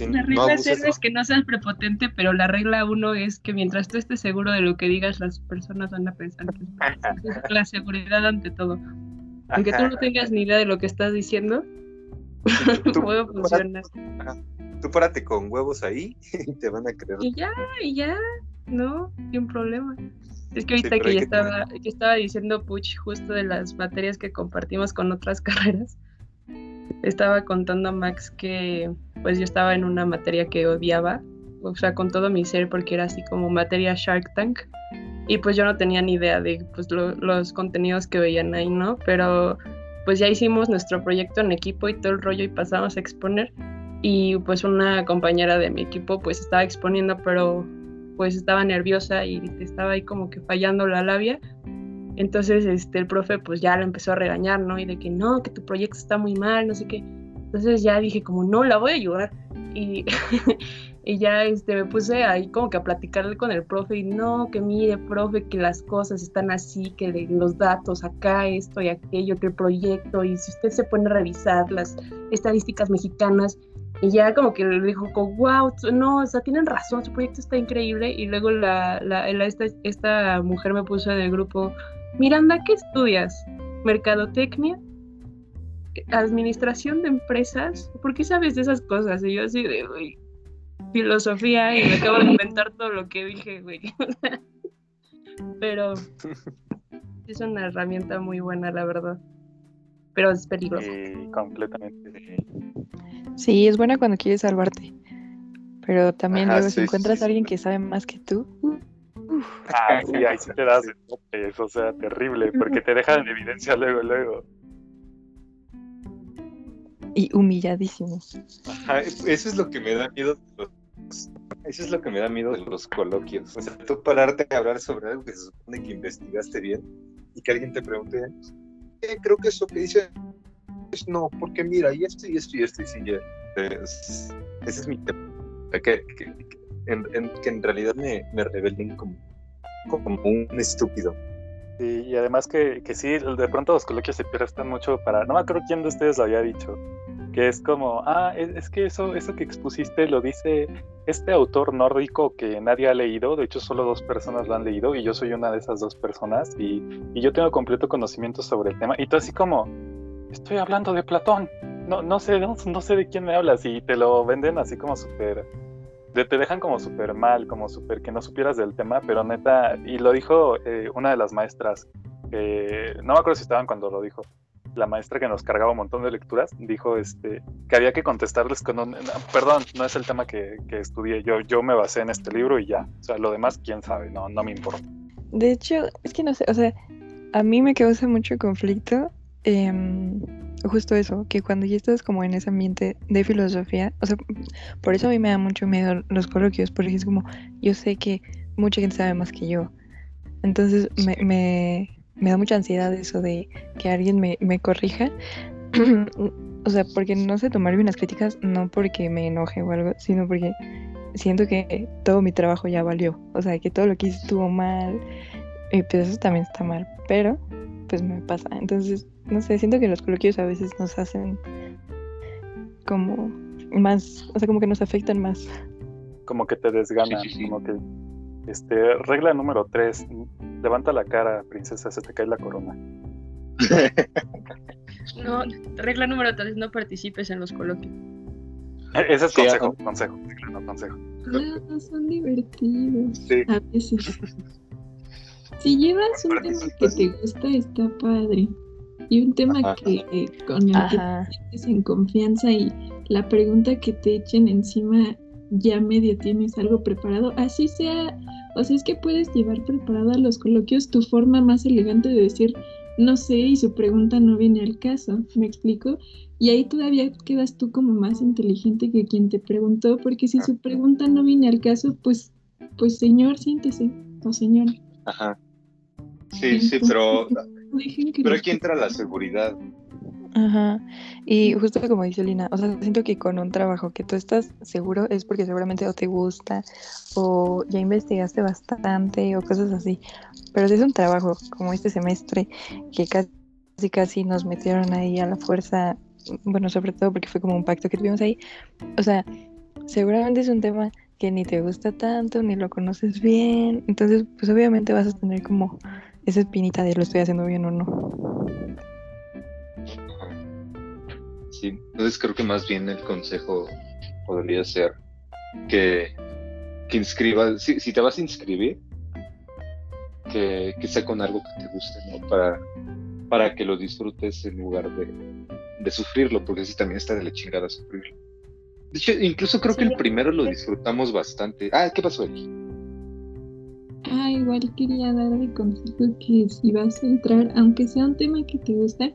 la regla cero es que no seas prepotente, pero la regla uno es que mientras tú estés seguro de lo que digas, las personas van a pensar que es la seguridad ante todo. Aunque tú no tengas ni idea de lo que estás diciendo, puede funcionar. Tú párate con huevos ahí y te van a creer. Y ya, y ya, no, sin problema. Es que ahorita que ya estaba, que estaba diciendo Puch justo de las materias que compartimos con otras carreras, estaba contando a Max que pues yo estaba en una materia que odiaba, o sea, con todo mi ser porque era así como materia Shark Tank. Y pues yo no tenía ni idea de pues, los contenidos que veían ahí, ¿no? Pero pues ya hicimos nuestro proyecto en equipo y todo el rollo y pasamos a exponer. Y pues una compañera de mi equipo pues estaba exponiendo pero pues estaba nerviosa y estaba ahí como que fallando la labia entonces este el profe pues ya la empezó a regañar no y de que no que tu proyecto está muy mal no sé qué entonces ya dije como no la voy a ayudar y Y ya este, me puse ahí como que a platicarle con el profe y no, que mire, profe, que las cosas están así, que los datos acá, esto y aquello, que el proyecto, y si usted se pone a revisar las estadísticas mexicanas, y ya como que le dijo, wow, no, o sea, tienen razón, su proyecto está increíble, y luego la, la, esta, esta mujer me puso en el grupo, Miranda, ¿qué estudias? ¿Mercadotecnia? ¿Administración de empresas? ¿Por qué sabes de esas cosas? Y yo así de, filosofía y me acabo de inventar todo lo que dije, güey. Pero es una herramienta muy buena, la verdad. Pero es peligrosa. Sí, completamente. Sí, es buena cuando quieres salvarte. Pero también luego si encuentras a alguien que sabe más que tú. Ah, sí, ahí sí te das eso, o sea, terrible, porque te dejan en evidencia luego, luego y humilladísimo. Ajá, eso es lo que me da miedo de los, eso es lo que me da miedo de los coloquios. O sea, tú pararte a hablar sobre algo que se supone que investigaste bien y que alguien te pregunte, eh, creo que eso que dice es no, porque mira, y esto y esto y esto y sí, ya. ese es mi tema. Que, en, que en realidad me, me revelen como, como un estúpido. y además que, que sí, de pronto los coloquios se prestan mucho para, no me acuerdo quién de ustedes lo había dicho, que es como, ah, es, que eso, eso que expusiste lo dice este autor nórdico que nadie ha leído, de hecho solo dos personas lo han leído y yo soy una de esas dos personas y, yo tengo completo conocimiento sobre el tema y tú así como, estoy hablando de Platón, no, no, sé, no, sé de quién me hablas y te lo venden así como súper, te dejan como súper mal, como súper que no supieras del tema, pero neta, y lo dijo eh, una de las maestras, no me acuerdo si estaban cuando lo dijo, la maestra que nos cargaba un montón de lecturas, dijo este, que había que contestarles con un... perdón, no es el tema que, que, estudié, yo, yo me basé en este libro y ya. O sea, lo demás, quién sabe, no, no me importa. De hecho, es que no sé, o sea, a mí me causa mucho conflicto em, justo eso, que cuando ya estás como en ese ambiente de filosofía, o sea, por eso a mí me da mucho miedo los coloquios, porque es como, yo sé que mucha gente sabe más que yo. Entonces me, me, me da mucha ansiedad eso de que alguien me, me corrija. o sea, porque no sé tomar bien las críticas, no porque me enoje o algo, sino porque siento que todo mi trabajo ya valió. O sea, que todo lo que hice estuvo mal. Y pues eso también está mal. Pero, pues me pasa. Entonces, no sé, siento que los coloquios a veces nos hacen como más, o sea, como que nos afectan más. Como que te desganan, como que este, regla número 3, levanta la cara, princesa, se te cae la corona. no, regla número 3, no participes en los coloquios. E-, ese es consejo, consejo, no consejo. No, son divertidos. A veces. Si llevas un tema que te gusta, está padre. Y un tema que con el que te sientes en confianza y la pregunta que te echen encima ya medio tienes algo preparado, así sea, o sea, es que puedes llevar preparada a los coloquios tu forma más elegante de decir, no sé, y su pregunta no viene al caso, ¿me explico? Y ahí todavía quedas tú como más inteligente que quien te preguntó, porque si su pregunta no viene al caso, pues, pues señor, siéntese, o señora. Ajá. Sí, sí, pero, pero aquí entra la seguridad. Ajá. Y justo como dice Lina, o sea, siento que con un trabajo que tú estás seguro es porque seguramente o te gusta o ya investigaste bastante o cosas así. Pero si es un trabajo como este semestre que casi casi nos metieron ahí a la fuerza, bueno, sobre todo porque fue como un pacto que tuvimos ahí. O sea, seguramente es un tema que ni te gusta tanto, ni lo conoces bien. Entonces, pues obviamente vas a tener como esa espinita de lo estoy haciendo bien o no. Sí, entonces creo que más bien el consejo podría ser que, que inscribas, si, te vas a inscribir, que, que, sea con algo que te guste, ¿no? Para, para que lo disfrutes en lugar de, de sufrirlo, porque si también está de la chingada sufrirlo. De hecho, incluso creo que el primero lo disfrutamos bastante. Ah, ¿qué pasó aquí? Ah, igual quería dar el consejo que si vas a entrar, aunque sea un tema que te gusta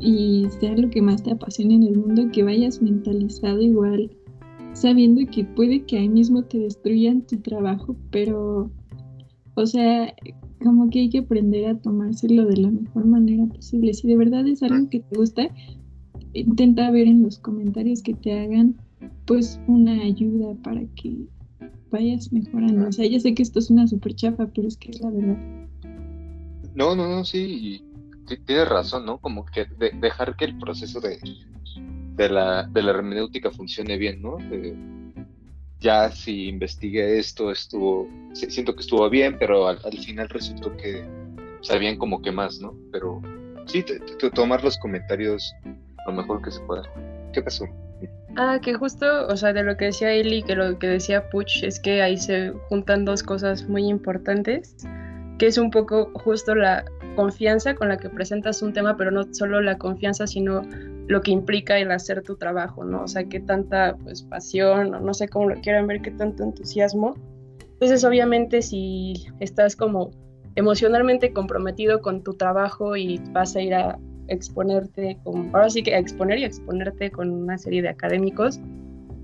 y sea lo que más te apasiona en el mundo, que vayas mentalizado igual, sabiendo que puede que ahí mismo te destruyan tu trabajo, pero, o sea, como que hay que aprender a tomárselo de la mejor manera posible. Si de verdad es algo que te gusta, intenta ver en los comentarios que te hagan pues una ayuda para que vayas mejorando. O sea, ya sé que esto es una super chafa, pero es que es la verdad. No, no, no, sí, tienes razón, ¿no? Como que dejar que el proceso de, de, la, de la hermenéutica funcione bien, ¿no? ya si investigué esto, estuvo, siento que estuvo bien, pero al, final resultó que sabían como que más, ¿no? Pero sí, tomar los comentarios lo mejor que se pueda. ¿Qué pasó? Ah, que justo, o sea, de lo que decía Eli, que lo que decía Puch, es que ahí se juntan dos cosas muy importantes, que es un poco justo la confianza con la que presentas un tema, pero no solo la confianza, sino lo que implica el hacer tu trabajo, ¿no? O sea, qué tanta pues pasión, no sé cómo lo quieran ver, qué tanto entusiasmo. Entonces, obviamente, si estás como emocionalmente comprometido con tu trabajo y vas a ir a exponerte, con, ahora sí que exponer y exponerte con una serie de académicos,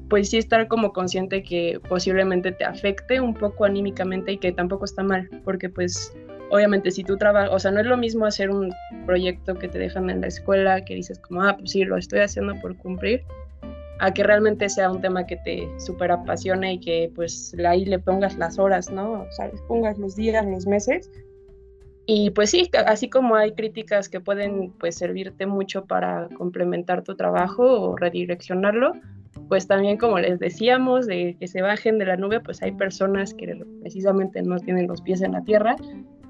pues sí estar como consciente que posiblemente te afecte un poco anímicamente y que tampoco está mal, porque pues obviamente si tú trabajas, o sea, no es lo mismo hacer un proyecto que te dejan en la escuela, que dices como, ah, pues sí, lo estoy haciendo por cumplir, a que realmente sea un tema que te súper apasione y que pues ahí le pongas las horas, ¿no? O sea, pongas los días, los meses y pues sí, así como hay críticas que pueden pues servirte mucho para complementar tu trabajo o redireccionarlo, pues también como les decíamos, de que se bajen de la nube, pues hay personas que precisamente no tienen los pies en la tierra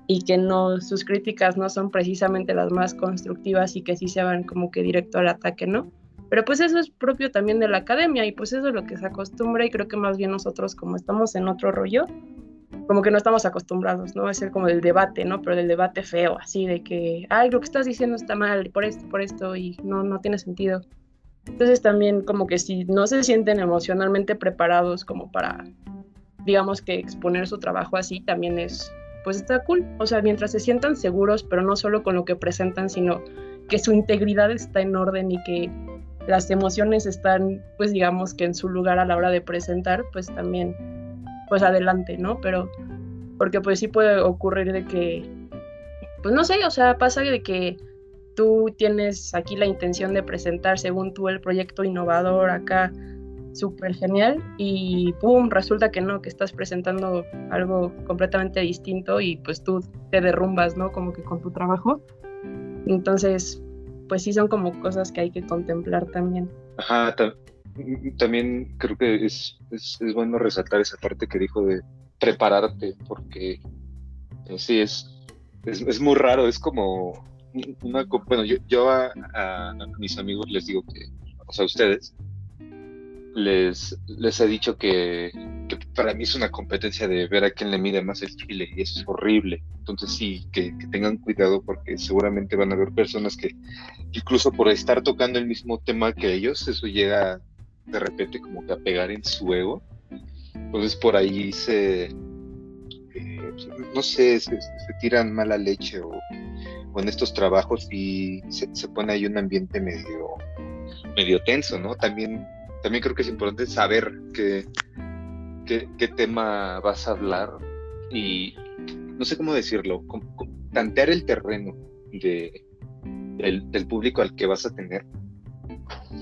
y que no sus críticas no son precisamente las más constructivas y que sí se van como que directo al ataque, ¿no? Pero pues eso es propio también de la academia y pues eso es lo que se acostumbra y creo que más bien nosotros como estamos en otro rollo, como que no estamos acostumbrados, ¿no? A ser como del debate, ¿no? Pero del debate feo, así de que, ay, lo que estás diciendo está mal, por esto, por esto, y no, no tiene sentido. Entonces también como que si no se sienten emocionalmente preparados como para, digamos que exponer su trabajo así, también es, pues está cool. O sea, mientras se sientan seguros, pero no solo con lo que presentan, sino que su integridad está en orden y que las emociones están, pues digamos que en su lugar a la hora de presentar, pues también pues adelante, ¿no? Pero porque pues sí puede ocurrir de que, pues no sé, o sea, pasa de que tú tienes aquí la intención de presentar según tú el proyecto innovador acá súper genial y ¡pum! resulta que no, que estás presentando algo completamente distinto y pues tú te derrumbas, ¿no? Como que con tu trabajo. Entonces, pues sí son como cosas que hay que contemplar también. Ajá, también creo que es, es, bueno resaltar esa parte que dijo de prepararte, porque eh, sí, es, es, muy raro, es como una... Bueno, yo, yo a, mis amigos les digo que, o sea, a ustedes, les, les he dicho que, para mí es una competencia de ver a quién le mide más el chile y eso es horrible. Entonces sí, que, que, tengan cuidado porque seguramente van a haber personas que incluso por estar tocando el mismo tema que ellos, eso llega de repente como que a pegar en su ego. Entonces por ahí se, eh, no sé, se, tiran mala leche o, en estos trabajos y se, pone ahí un ambiente medio, medio tenso, ¿no? También, también creo que es importante saber qué, qué, tema vas a hablar y no sé cómo decirlo, tantear el terreno de, del público al que vas a tener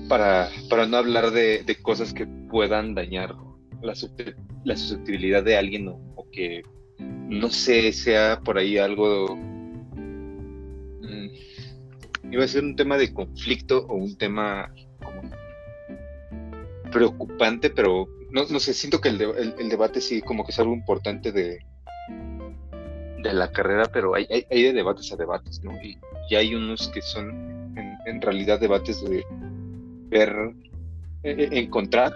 para, para no hablar de, cosas que puedan dañar la, susceptibilidad de alguien o, que, no sé, sea por ahí algo... Mm, iba a ser un tema de conflicto o un tema como preocupante, pero no, no sé, siento que el, el, debate sí como que es algo importante de, de la carrera, pero hay, hay, de debates a debates, ¿no? Y, y hay unos que son en, realidad debates de ver, e, e, encontrar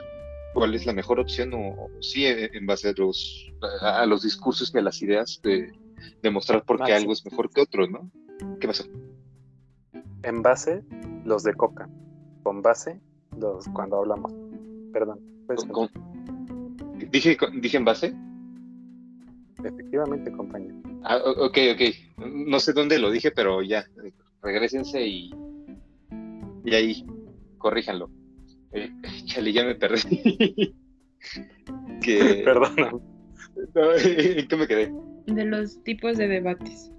cuál es la mejor opción o, sí en base a los, a, los discursos y a las ideas de demostrar por qué algo es mejor que otro, ¿no? ¿Qué pasó? En base, los de Coca. Con base, los cuando hablamos. Perdón. Pues, ¿Dije, ¿Dije en base? Efectivamente, compañero. Ah, ok, ok. No sé dónde lo dije, pero ya. Regrésense y. Y ahí, corríjanlo. Eh, chale, ya me perdí. que... Perdón. ¿En qué me quedé? De los tipos de debates.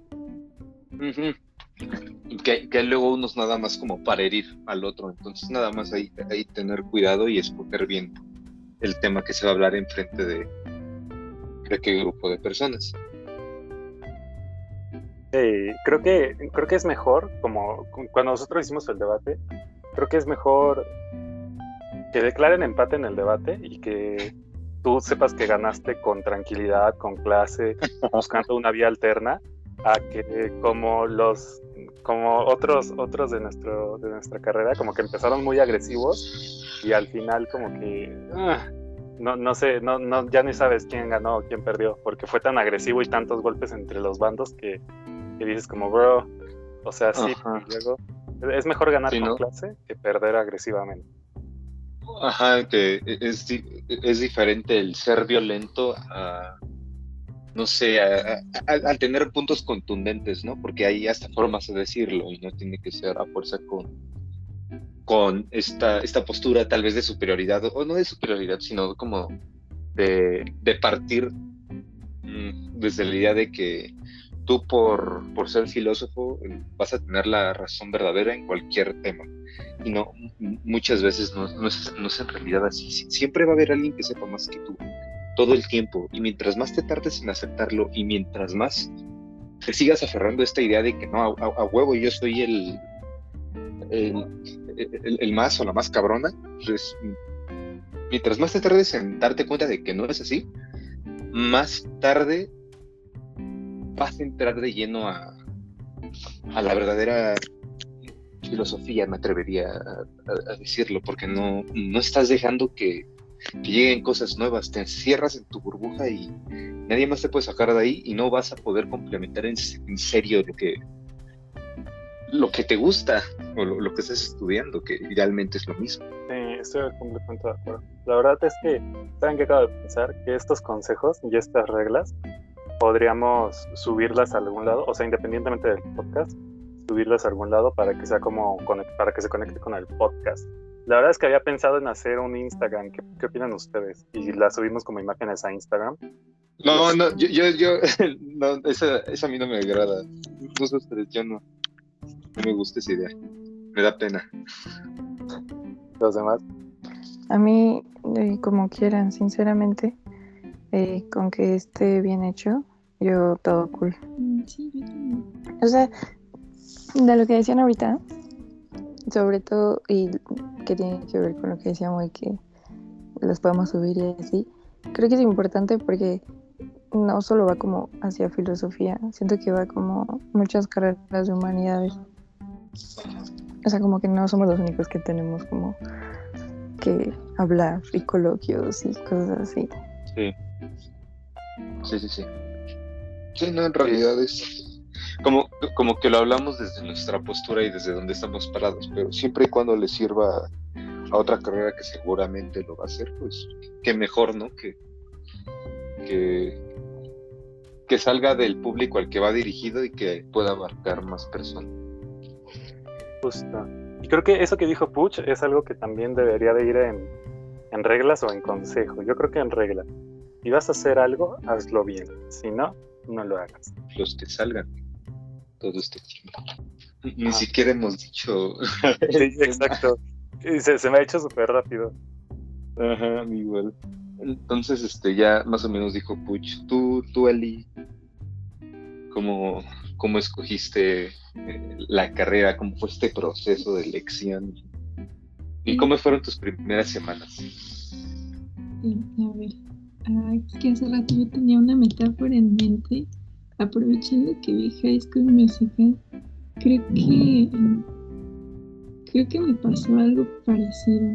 que, que luego unos nada más como para herir al otro. Entonces, nada más ahí, ahí tener cuidado y escoger bien el tema que se va a hablar en frente de, de qué grupo de personas. creo que creo que es mejor, como cuando nosotros hicimos el debate, creo que es mejor que declaren empate en el debate y que tú sepas que ganaste con tranquilidad, con clase, buscando una vía alterna, a que como los como otros otros de nuestro de nuestra carrera como que empezaron muy agresivos y al final como que ah, no, no sé, no, no, ya ni sabes quién ganó o quién perdió, porque fue tan agresivo y tantos golpes entre los bandos que, dices como, bro, o sea, sí, luego, es mejor ganar con clase que perder agresivamente. Ajá, que es, es diferente el ser violento a, no sé, al tener puntos contundentes, ¿no? Porque hay hasta formas de decirlo y no tiene que ser a fuerza con con esta, esta postura tal vez de superioridad, o no de superioridad, sino como de, partir mm, desde la idea de que tú por, por ser filósofo vas a tener la razón verdadera en cualquier tema. Y no, muchas veces no, no, es, no es en realidad así. Siempre va a haber alguien que sepa más que tú, todo el tiempo. Y mientras más te tardes en aceptarlo y mientras más te sigas aferrando a esta idea de que no, a, huevo yo soy el, el, más o la más cabrona, pues, mientras más te tardes en darte cuenta de que no es así, más tarde vas a entrar de lleno a, la verdadera filosofía, me atrevería a, decirlo, porque no, no estás dejando que, lleguen cosas nuevas, te encierras en tu burbuja y nadie más te puede sacar de ahí y no vas a poder complementar en serio lo que, lo que te gusta o lo, que estás estudiando, que idealmente es lo mismo. Sí, estoy completamente de acuerdo. La verdad es que, ¿saben qué acabo de pensar? Que estos consejos y estas reglas podríamos subirlas a algún lado, o sea, independientemente del podcast, subirlas a algún lado para que sea como para que se conecte con el podcast. La verdad es que había pensado en hacer un Instagram. ¿Qué, qué opinan ustedes? Y la subimos como imágenes a Instagram. No, no, yo, yo, yo no, esa, esa a mí no me agrada. Nosotros, yo no no me gusta esa idea. Me da pena. ¿Los demás? A mí, eh, como quieran, sinceramente, eh, con que esté bien hecho, yo todo cool. Mm, sí, yo también. O sea, de lo que decían ahorita, sobre todo, y que tiene que ver con lo que decíamos de que los podemos subir y así, creo que es importante porque no solo va como hacia filosofía, siento que va como muchas carreras de humanidades. O sea, como que no somos los únicos que tenemos como que hablar y coloquios y cosas así. Sí. Sí, sí, sí. Sí, no, en realidad es como, como que lo hablamos desde nuestra postura y desde donde estamos parados, pero siempre y cuando le sirva a otra carrera que seguramente lo va a hacer, pues qué mejor, ¿no? Que, que, que salga del público al que va dirigido y que pueda abarcar más personas. Y creo que eso que dijo Puch es algo que también debería de ir en, en reglas o en consejo. Yo creo que en reglas. Si vas a hacer algo, hazlo bien. Si no, no lo hagas. Los que salgan. Todo este tiempo. Ni siquiera hemos dicho. sí, exacto. Se, se, me ha hecho súper rápido. Ajá, igual. Entonces, este, ya más o menos dijo Puch. Tú, tú, Eli, ¿cómo, cómo escogiste eh, la carrera, cómo fue este proceso de elección. ¿Y cómo fueron tus primeras semanas? Sí, a ver, que hace rato yo tenía una metáfora en mente, aprovechando que vi High School Musical, creo que creo que me pasó algo parecido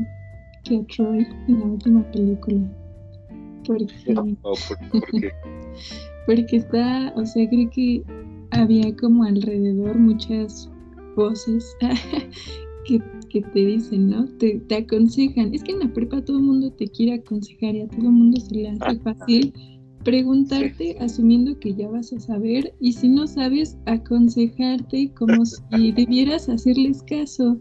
que a Troy en la última película. Porque, ¿por, qué? porque está, o sea, creo que había como alrededor muchas voces que, te dicen, ¿no? Te, te, aconsejan. Es que en la prepa todo el mundo te quiere aconsejar y a todo el mundo se le hace fácil preguntarte asumiendo que ya vas a saber y si no sabes, aconsejarte como si debieras hacerles caso.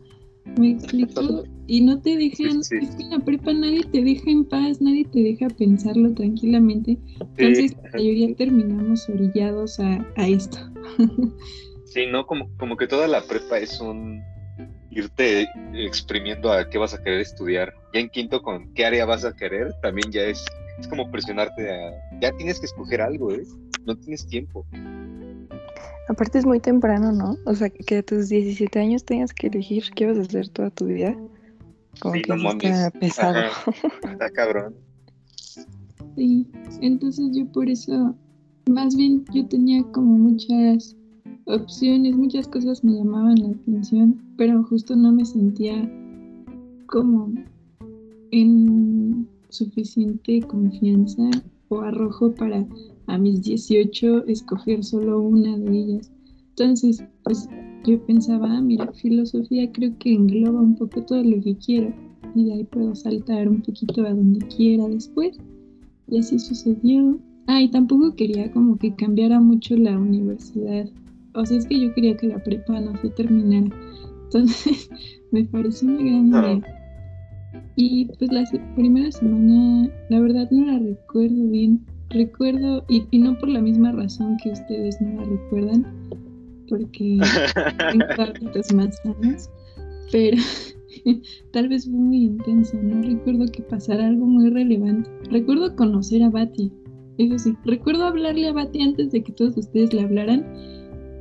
Me explico. Y no te dejan, es que en la prepa nadie te deja en paz, nadie te deja pensarlo tranquilamente. Entonces, la mayoría terminamos orillados a, a esto. Sí, ¿no? Como, como que toda la prepa es un irte exprimiendo a qué vas a querer estudiar. Ya en quinto con qué área vas a querer, también ya es, es como presionarte a... Ya tienes que escoger algo, ¿eh? No tienes tiempo. Aparte es muy temprano, ¿no? O sea, que a tus 17 años tengas que elegir qué vas a hacer toda tu vida. Como que está pesado. Está cabrón. Sí, entonces yo por eso, más bien yo tenía como muchas opciones, muchas cosas me llamaban la atención, pero justo no me sentía como en suficiente confianza o arrojo para a mis 18 escoger solo una de ellas. Entonces, pues yo pensaba, ah, mira, filosofía creo que engloba un poco todo lo que quiero y de ahí puedo saltar un poquito a donde quiera después. Y así sucedió. Ah, y tampoco quería como que cambiara mucho la universidad o sea, es que yo quería que la prepa no se terminara. Entonces, me pareció una gran idea. Y pues la primera semana, la verdad no la recuerdo bien. Recuerdo, y, no por la misma razón que ustedes no la recuerdan, porque tengo más sanos, pero tal vez fue muy intenso. No recuerdo que pasara algo muy relevante. Recuerdo conocer a Bati, eso sí. Recuerdo hablarle a Bati antes de que todos ustedes le hablaran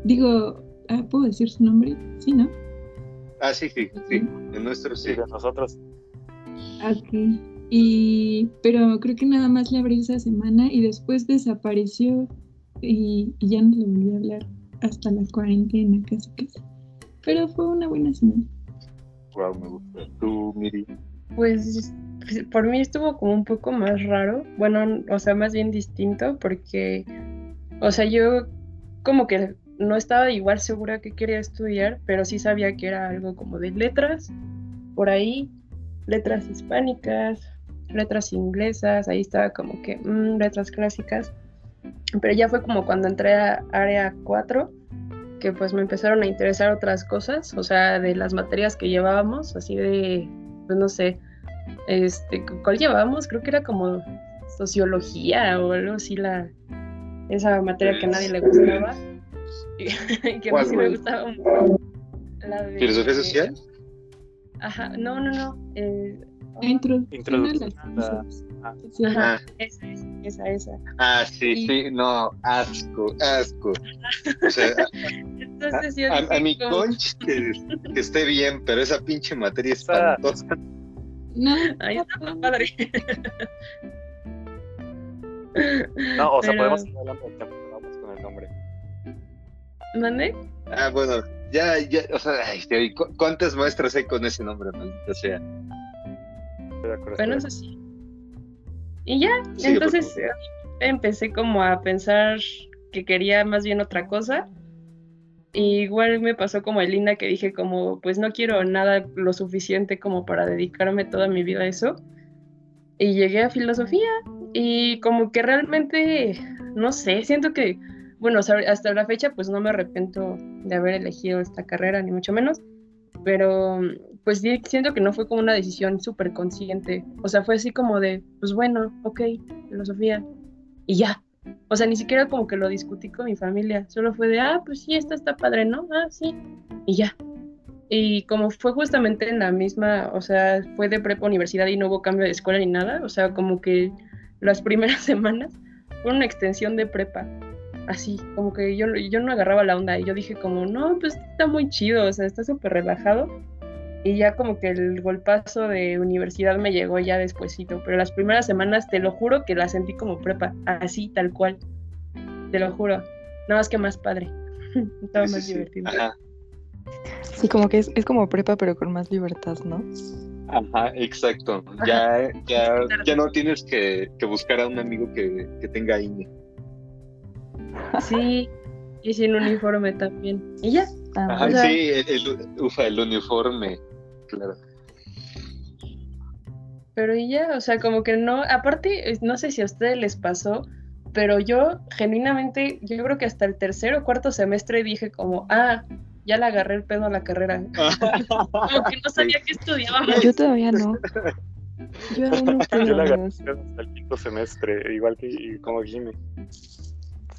Digo, ah, ¿puedo decir su nombre? Sí, ¿no? Ah, sí, sí, sí. En nuestro sí. De nosotros. Ok. Y, pero creo que nada más le abrí esa semana y después desapareció y, ya no le volví a hablar hasta la cuarentena, casi casi. Pero fue una buena semana. Wow, me gusta. ¿Tú, Miri? Pues por mí estuvo como un poco más raro. Bueno, o sea, más bien distinto porque, o sea, yo como que no estaba igual segura que quería estudiar, pero sí sabía que era algo como de letras, por ahí, letras hispánicas, letras inglesas, ahí estaba como que mm, letras clásicas, pero ya fue como cuando entré a área 4 que pues me empezaron a interesar otras cosas, o sea, de las materias que llevábamos, así de, pues no sé, este, ¿cuál llevábamos? Creo que era como sociología o algo así, la, esa materia que a nadie le gustaba. que a mí sí me gustaba un La de, ¿Filosofía social? Ajá, no, no, no. Eh, Introducción a Ajá, esa, esa, esa. Ah, sí, sí, no, asco, asco. O sea, Entonces, yo a, a, mi conch que, que, esté bien, pero esa pinche materia es espantosa. No, ahí está padre. No, o sea, podemos hablar con el nombre. ¿Mande? Ah, bueno, ya, ya, o sea, ¿cuántas maestras hay con ese nombre, maldita sea? Bueno, eso sí. Y ya, entonces empecé como a pensar que quería más bien otra cosa. igual me pasó como Elina que dije como, pues no quiero nada lo suficiente como para dedicarme toda mi vida a eso. Y llegué a filosofía y como que realmente, no sé, siento que bueno, hasta la fecha pues no me arrepiento de haber elegido esta carrera, ni mucho menos, pero pues siento que no fue como una decisión súper consciente, o sea, fue así como de, pues bueno, ok, filosofía, y ya. O sea, ni siquiera como que lo discutí con mi familia, solo fue de, ah, pues sí, esta está padre, ¿no? Ah, sí, y ya. Y como fue justamente en la misma, o sea, fue de prepa universidad y no hubo cambio de escuela ni nada, o sea, como que las primeras semanas fue una extensión de prepa así, como que yo, yo no agarraba la onda y yo dije como, no, pues está muy chido, o sea, está súper relajado. y ya como que el golpazo de universidad me llegó ya despuesito, pero las primeras semanas te lo juro que la sentí como prepa, así tal cual, te lo juro, nada más que más padre, estaba más divertido. Sí, como que es, es como prepa pero con más libertad, ¿no? Ajá, exacto. Ya, ya, ya no tienes que, buscar a un amigo que, tenga INE. Sí, y sin uniforme también. ¿Y ya? Ah, sí, el, ufa, el uniforme, claro. Pero y ya, o sea, como que no, aparte, no sé si a ustedes les pasó, pero yo genuinamente, yo creo que hasta el tercer o cuarto semestre dije como, ah, ya le agarré el pedo a la carrera. Como que no sabía qué estudiábamos. Yo todavía no. Yo aún no Yo la agarré hasta el quinto semestre, igual que como Jimmy.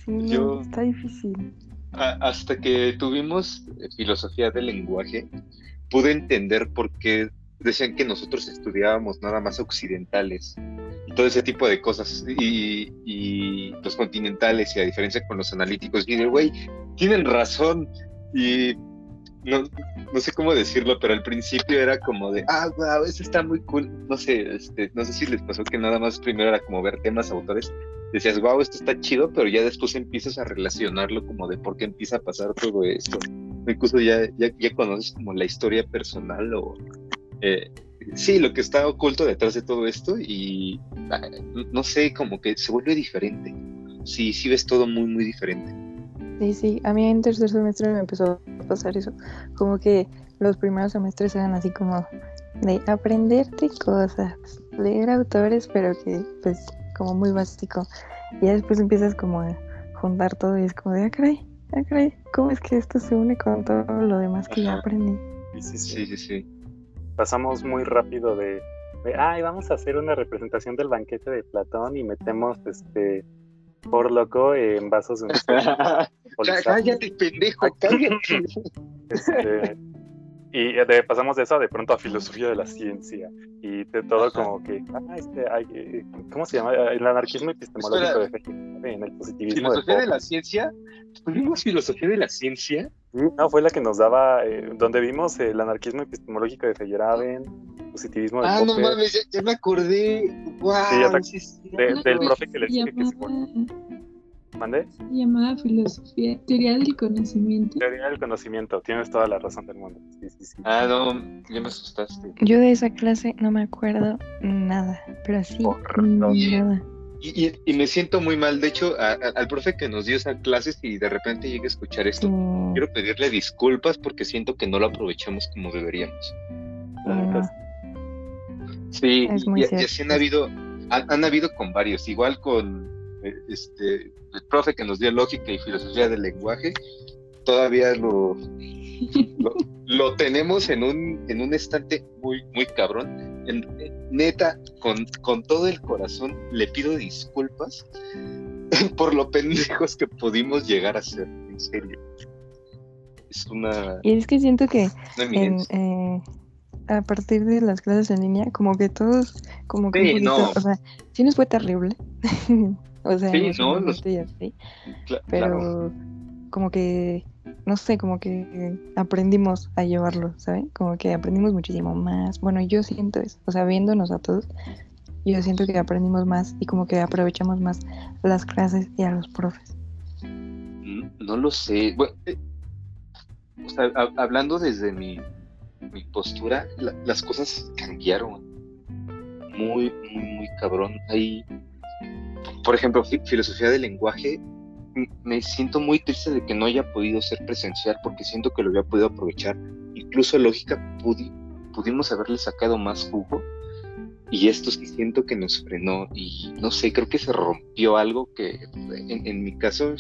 Sí, Yo... está difícil. hasta que tuvimos filosofía del lenguaje, pude entender por qué decían que nosotros estudiábamos nada más occidentales y todo ese tipo de cosas y, y los continentales y a diferencia con los analíticos y güey tienen razón y no, no, sé cómo decirlo, pero al principio era como de, ah, wow, eso está muy cool. No sé, este, no sé si les pasó que nada más primero era como ver temas, autores. Decías, wow, esto está chido, pero ya después empiezas a relacionarlo como de por qué empieza a pasar todo esto. Incluso ya, ya, ya conoces como la historia personal o, eh, sí, lo que está oculto detrás de todo esto y ah, no sé, como que se vuelve diferente. Sí, sí ves todo muy, muy diferente. Sí, sí, a mí en tercer semestre me empezó pasar eso, como que los primeros semestres eran así como de aprenderte cosas, leer autores, pero que pues como muy básico. Y después empiezas como a juntar todo y es como de, ah, caray, ah, caray, ¿cómo es que esto se une con todo lo demás que ya aprendí? Sí, sí, sí, sí. Pasamos muy rápido de, de, ay, vamos a hacer una representación del banquete de Platón y metemos este por loco en vasos de cállate, pendejo, cállate. Este, y de, pasamos de eso de pronto a filosofía de la ciencia y de todo como que ah, este, eh, ¿cómo se llama? el anarquismo epistemológico de Feyerabend en el positivismo filosofía de, la ciencia ¿tuvimos filosofía de la ciencia? no fue la que nos daba eh, donde vimos el anarquismo epistemológico de Feyerabend positivismo de ah no mames ya, me acordé wow, del profe que le dije que se ¿Mande? Llamada filosofía, teoría del conocimiento. Teoría del conocimiento, tienes toda la razón del mundo. Sí, sí, sí. Ah, no, ya me asustaste. Yo de esa clase no me acuerdo nada, pero sí, nada. Y, y, me siento muy mal. De hecho, al profe que nos dio esa clase, y de repente llegue a escuchar esto, quiero pedirle disculpas porque siento que no lo aprovechamos como deberíamos. Sí, y, así han habido, han habido con varios, igual con eh, este, el profe que nos dio lógica y filosofía del lenguaje, todavía lo, lo, tenemos en un, en un estante muy, muy cabrón. En, neta, con, con todo el corazón, le pido disculpas por lo pendejos que pudimos llegar a ser, en serio. Es una... Y es que siento que eh, a partir de las clases en línea, como que todos, como que... Sí, no. O sea, sí nos fue terrible. O sea, sí, no, pero como que, no sé, como que aprendimos a llevarlo, ¿sabes? Como que aprendimos muchísimo más. Bueno, yo siento eso, o sea, viéndonos a todos, yo siento que aprendimos más y como que aprovechamos más las clases y a los profes. Mm, no, lo sé. Bueno, eh, o sea, hablando desde mi, mi postura, las cosas cambiaron. Muy, muy, muy cabrón. Hay por ejemplo, filosofía del lenguaje, me siento muy triste de que no haya podido ser presencial porque siento que lo había podido aprovechar. Incluso lógica pudimos haberle sacado más jugo y esto sí siento que nos frenó y no sé, creo que se rompió algo que en, mi caso,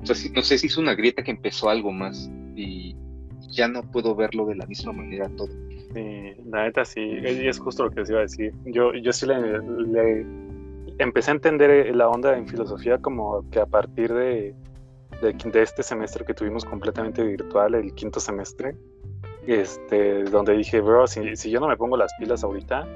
no sé si es una grieta que empezó algo más y ya no puedo verlo de la misma manera todo. Sí, la neta sí, y es justo lo que les iba a decir. Yo, yo sí le empecé a entender eh, la onda en filosofía como que a partir de, de, este semestre que tuvimos completamente virtual, el quinto semestre, este, donde dije, bro, si, si yo no me pongo las pilas ahorita,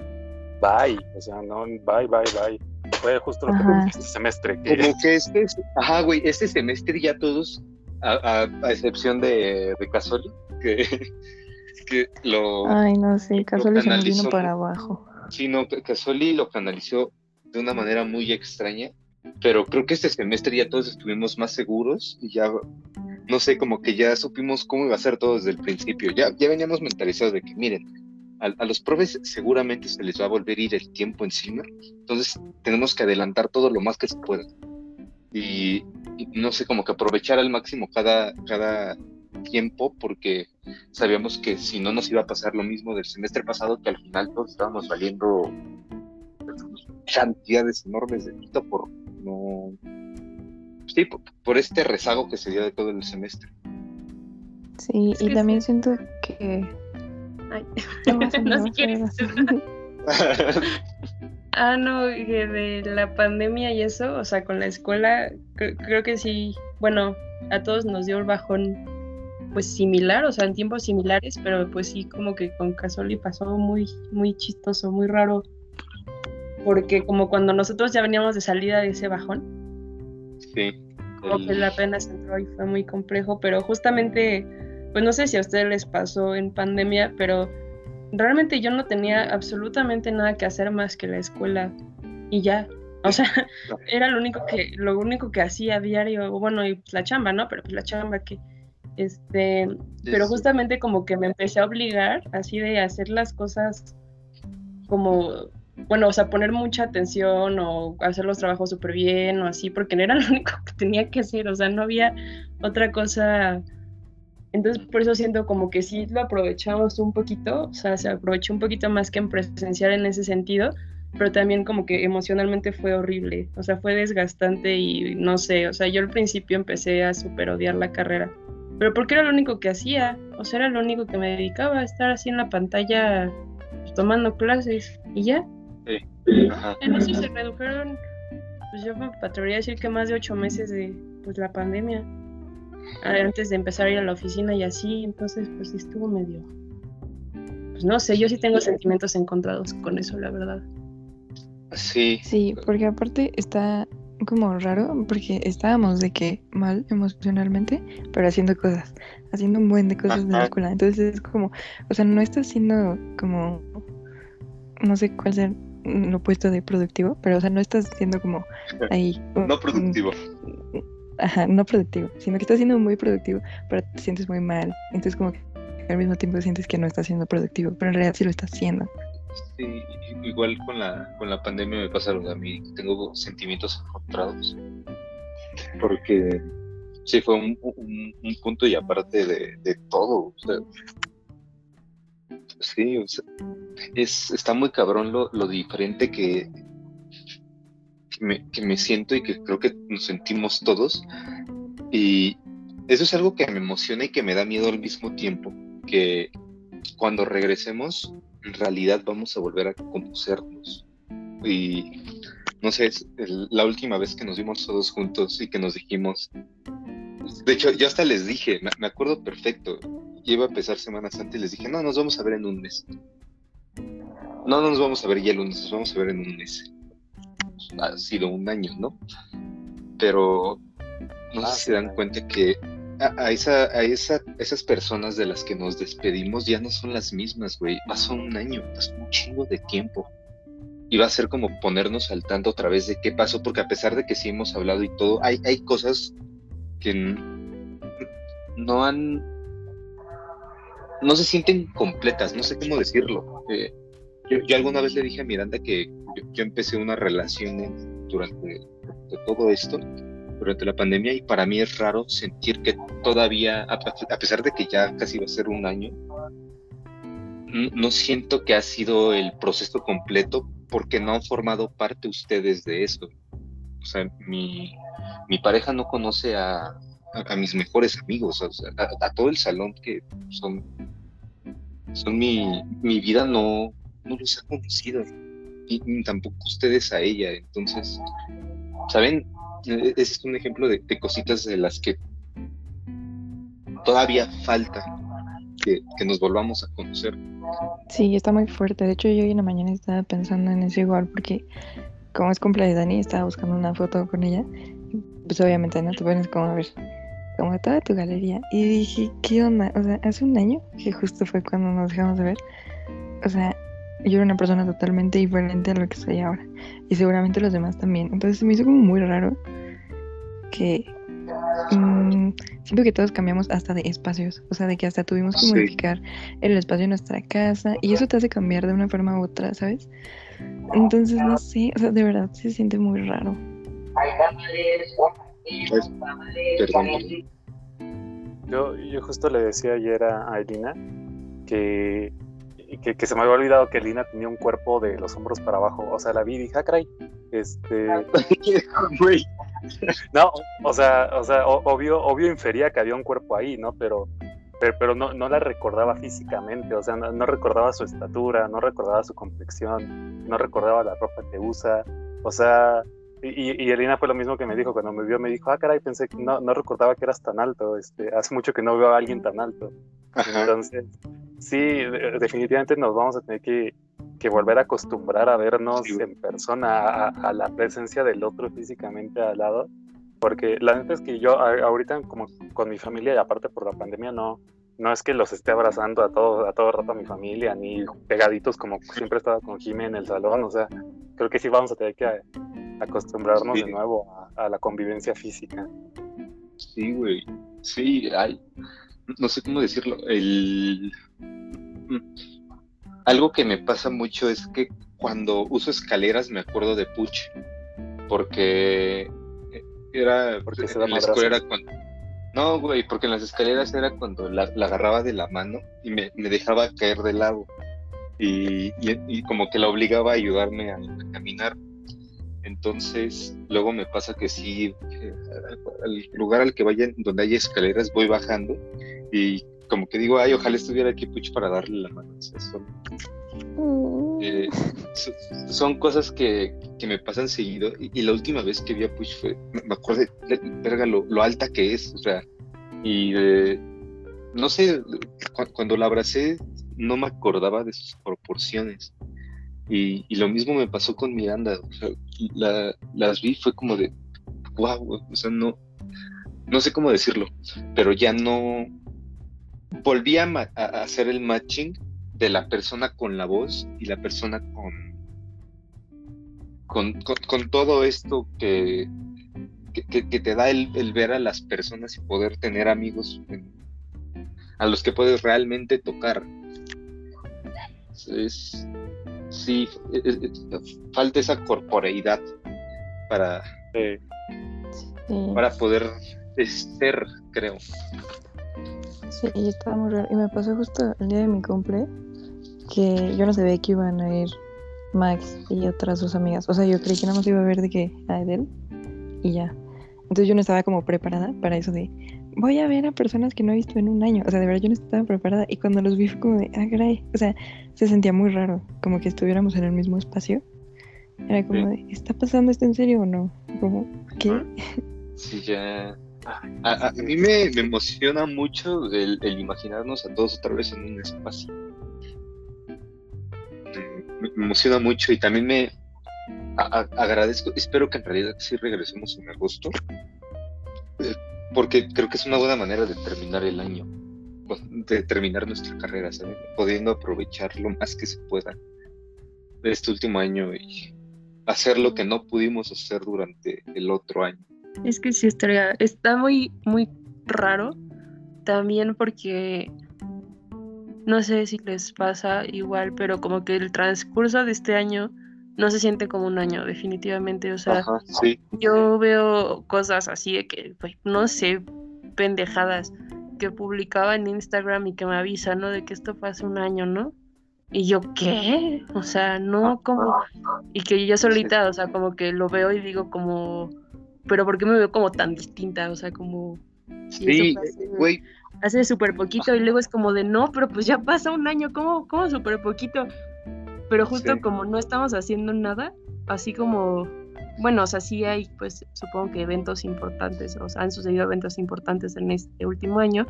bye, o sea, no, bye, bye, bye. Fue justo lo que que este semestre. Como que este, ajá, güey, este semestre ya todos, a, a, excepción de, de Casoli, que lo. Ay, no sé, Casoli se nos vino para abajo. Sí, no, Casoli lo canalizó de una manera muy extraña, pero creo que este semestre ya todos estuvimos más seguros y ya, no sé, como que ya supimos cómo iba a ser todo desde el principio. Ya, ya veníamos mentalizados de que, miren, a, los profes seguramente se les va a volver a ir el tiempo encima, entonces tenemos que adelantar todo lo más que se pueda. Y, no sé, como que aprovechar al máximo cada, cada tiempo porque sabíamos que si no nos iba a pasar lo mismo del semestre pasado, que al final todos estábamos valiendo cantidades enormes de pito por no. Sí, por, este rezago que se dio de todo el semestre. Sí, y también siento que. Ay, no, si quieres Ah, no, de la pandemia y eso, o sea, con la escuela, creo que sí, bueno, a todos nos dio el bajón pues similar, o sea, en tiempos similares, pero pues sí, como que con Casoli pasó muy, muy chistoso, muy raro porque como cuando nosotros ya veníamos de salida de ese bajón, sí, como que la pena se entró y fue muy complejo, pero justamente, pues no sé si a ustedes les pasó en pandemia, pero realmente yo no tenía absolutamente nada que hacer más que la escuela y ya. O sea, era lo único que, lo único que hacía a diario, bueno, y la chamba, ¿no? Pero pues la chamba que, este, pero justamente como que me empecé a obligar así de hacer las cosas como bueno, o sea, poner mucha atención o hacer los trabajos súper bien o así, porque no era lo único que tenía que hacer, o sea, no había otra cosa. Entonces, por eso siento como que sí lo aprovechamos un poquito, o sea, se aprovechó un poquito más que en presencial en ese sentido, pero también como que emocionalmente fue horrible, o sea, fue desgastante y no sé, o sea, yo al principio empecé a súper odiar la carrera, pero porque era lo único que hacía, o sea, era lo único que me dedicaba a estar así en la pantalla pues, tomando clases y ya. En eso se redujeron, pues yo me atrevería a decir que más de ocho meses de pues, la pandemia, antes de empezar a ir a la oficina y así, entonces pues estuvo medio, pues no sé, yo sí tengo sentimientos encontrados con eso, la verdad. Sí. Sí, porque aparte está como raro, porque estábamos de que mal emocionalmente, pero haciendo cosas, haciendo un buen de cosas de la escuela. Entonces es como, o sea, no está haciendo como, no sé cuál ser lo opuesto de productivo, pero o sea, no estás siendo como ahí. no productivo. Ajá, no productivo, sino que estás siendo muy productivo, pero te sientes muy mal. Entonces como que al mismo tiempo sientes que no estás siendo productivo, pero en realidad sí lo estás haciendo. Sí, igual con la, con la pandemia me pasa algo a mí, tengo sentimientos encontrados, porque sí fue un, un, punto y aparte de, de todo, o sea, Sí, es, está muy cabrón lo, lo diferente que, que me, siento y que creo que nos sentimos todos. Y eso es algo que me emociona y que me da miedo al mismo tiempo, que cuando regresemos, en realidad vamos a volver a conocernos. Y no sé, es la última vez que nos vimos todos juntos y que nos dijimos, de hecho, yo hasta les dije, me acuerdo perfecto, iba a empezar semanas antes y les dije, no, nos vamos a ver en un mes. No, no nos vamos a ver ya el lunes, nos vamos a ver en un mes. Ha sido un año, ¿no? Pero no sé ah, si se dan cuenta que a, esa, a esa, esas personas de las que nos despedimos ya no son las mismas, güey. Pasó un año, pasó un chingo de tiempo. Y va a ser como ponernos al tanto otra vez de qué pasó, porque a pesar de que sí hemos hablado y todo, hay, hay cosas que no han no se sienten completas, no sé cómo decirlo. Eh, yo, alguna vez le dije a Miranda que yo, empecé una relación durante todo esto, durante la pandemia, y para mí es raro sentir que todavía, a, pesar de que ya casi va a ser un año, no siento que ha sido el proceso completo porque no han formado parte ustedes de eso. O sea, mi, mi pareja no conoce a, a, mis mejores amigos, a, todo el salón que son, son mi, mi vida, no, no los ha conocido, y, tampoco ustedes a ella. Entonces, ¿saben? E, ese es un ejemplo de, cositas de las que todavía falta que, que, nos volvamos a conocer. Sí, está muy fuerte. De hecho, yo hoy en la mañana estaba pensando en eso igual, porque como es cumpleaños de Dani, estaba buscando una foto con ella. Pues obviamente no te pones como a ver como toda tu galería. Y dije, ¿qué onda? O sea, hace un año, que justo fue cuando nos dejamos de ver, o sea, yo era una persona totalmente diferente a lo que soy ahora. Y seguramente los demás también. Entonces me hizo como muy raro que mm, siento que todos cambiamos hasta de espacios. O sea, de que hasta tuvimos que modificar el espacio de nuestra casa. Y eso te hace cambiar de una forma u otra, ¿sabes? Entonces, no sé, o sea, de verdad se siente muy raro. Yo, yo justo le decía ayer a Elina que que, se me había olvidado que Lina tenía un cuerpo de los hombros para abajo. O sea, la vi y dije, ah, caray, este... no, o sea, o sea, obvio, obvio infería que había un cuerpo ahí, ¿no? Pero, pero, no, no, la recordaba físicamente, o sea, no, recordaba su estatura, no recordaba su complexión, no recordaba la ropa que usa, o sea, y, y, Elina fue lo mismo que me dijo cuando me vio, me dijo, ah, caray, pensé que no, no recordaba que eras tan alto, este, hace mucho que no veo a alguien tan alto. Entonces, sí, definitivamente nos vamos a tener que, volver a acostumbrar a vernos en persona, a, la presencia del otro físicamente al lado, porque la neta es que yo ahorita como con mi familia y aparte por la pandemia no, no es que los esté abrazando a todo, a todo rato a mi familia, ni pegaditos como siempre estaba con Jimmy en el salón, o sea, creo que sí vamos a tener que acostumbrarnos de nuevo a, a, la convivencia física. Sí, güey, sí, hay, no sé cómo decirlo, el... Mm, algo que me pasa mucho es que cuando uso escaleras me acuerdo de Puch, porque era, porque en la escuela era cuando... No, güey, porque en las escaleras era cuando la, agarraba de la mano y me, dejaba caer del lado. Y, y, como que la obligaba a ayudarme a, caminar. Entonces, luego me pasa que sí, eh, al lugar al que vaya, donde hay escaleras, voy bajando y como que digo, ay, ojalá estuviera aquí Puch para darle la mano. Mm. Eh, son, cosas que, me pasan seguido. Y, la última vez que vi a Puch fue, me acuerdo de, verga, lo, alta que es. O sea, y no sé, cuando la abracé no me acordaba de sus proporciones. Y, lo mismo me pasó con Miranda. Las vi, fue como de, wow, o sea, no, no sé cómo decirlo, pero ya no, volví a, hacer el matching de la persona con la voz y la persona con, con, todo esto que, que, te da el, ver a las personas y poder tener amigos a los que puedes realmente tocar. Es, sí, falta esa corporeidad para, para poder ser, creo. Sí, y estaba muy raro. Y me pasó justo el día de mi cumple que yo no sabía que iban a ir Max y otras sus amigas. O sea, yo creí que nada más iba a ver de que a Edel y ya. Entonces yo no estaba como preparada para eso de voy a ver a personas que no he visto en un año. O sea, de verdad yo no estaba preparada. Y cuando los vi fue como de, ah, caray. O sea, se sentía muy raro, como que estuviéramos en el mismo espacio. Era como de, ¿está pasando esto en serio o no? Como, ¿qué? Sí, ya a, mí me, emociona mucho el, imaginarnos a todos otra vez en un espacio. Me, emociona mucho y también me agradezco, espero que en realidad sí regresemos en agosto, porque creo que es una buena manera de terminar el año, de terminar nuestra carrera, Pudiendo aprovechar lo más que se pueda de este último año y hacer lo que no pudimos hacer durante el otro año. Es que sí estaría, está muy, muy raro también porque no sé si les pasa igual, pero como que el transcurso de este año no se siente como un año, definitivamente. O sea, yo veo cosas así de que, pues, no sé, pendejadas que publicaba en Instagram y que me avisan, ¿no? De que esto fue hace un año, ¿no? Y yo, ¿qué? O sea, no, como. Y que yo solita, o sea, como que lo veo y digo, como pero ¿por qué me veo como tan distinta? O sea, como... Sí, güey. Hace súper poquito y luego es como de, no, pero pues ya pasa un año, ¿cómo, cómo súper poquito? Pero justo como no estamos haciendo nada, así como, bueno, o sea, sí hay, pues supongo que eventos importantes, o sea, han sucedido eventos importantes en este último año,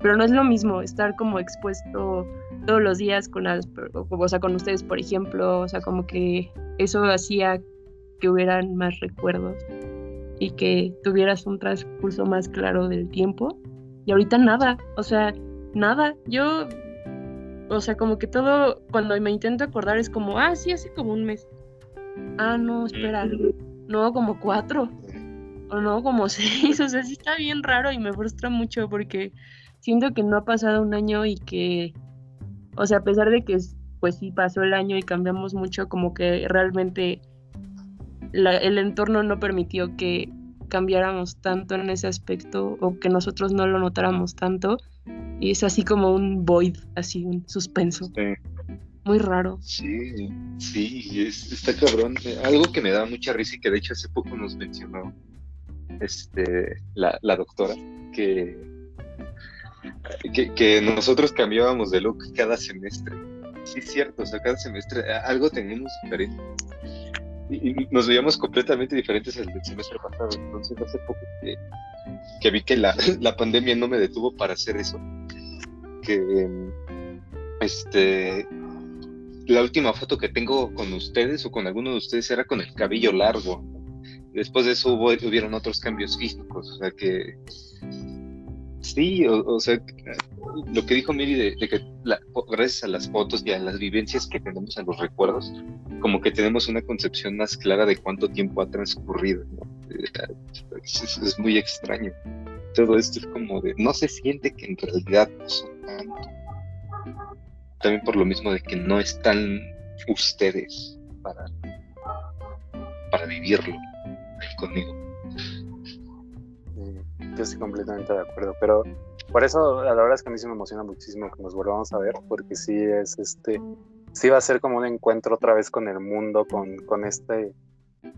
pero no es lo mismo estar como expuesto todos los días con las, o sea, con ustedes, por ejemplo, o sea, como que eso hacía que hubieran más recuerdos y que tuvieras un transcurso más claro del tiempo. Y ahorita nada, o sea, nada. Yo, o sea, como que todo, cuando me intento acordar es como, ah, sí, hace como un mes. Ah, no, espera, no, como cuatro. O no, como seis. O sea, sí está bien raro y me frustra mucho porque siento que no ha pasado un año y que, o sea, a pesar de que pues sí pasó el año y cambiamos mucho, como que realmente el entorno no permitió que cambiáramos tanto en ese aspecto o que nosotros no lo notáramos tanto. Y es así como un void, así un suspenso. Muy raro. Sí, sí, está cabrón. Algo que me da mucha risa y que de hecho hace poco nos mencionó este, la, la doctora, que, que, que, nosotros cambiábamos de look cada semestre. Sí, es cierto, o sea, cada semestre algo teníamos diferente y, nos veíamos completamente diferentes del semestre pasado. Entonces, hace poco que, que vi que la, la, pandemia no me detuvo para hacer eso. Que este la última foto que tengo con ustedes o con alguno de ustedes era con el cabello largo. Después de eso hubo, hubieron otros cambios físicos, o sea que sí, o, sea, lo que dijo Miri de, que gracias a las fotos y a las vivencias que tenemos en los recuerdos, como que tenemos una concepción más clara de cuánto tiempo ha transcurrido. Es, muy extraño. Todo esto es como de, no se siente que en realidad pasó tanto. También por lo mismo de que no están ustedes para, para vivirlo conmigo. Yo estoy completamente de acuerdo, pero por eso la verdad es que a mí sí me emociona muchísimo que nos volvamos a ver, porque sí es este, sí va a ser como un encuentro otra vez con el mundo, con, con este,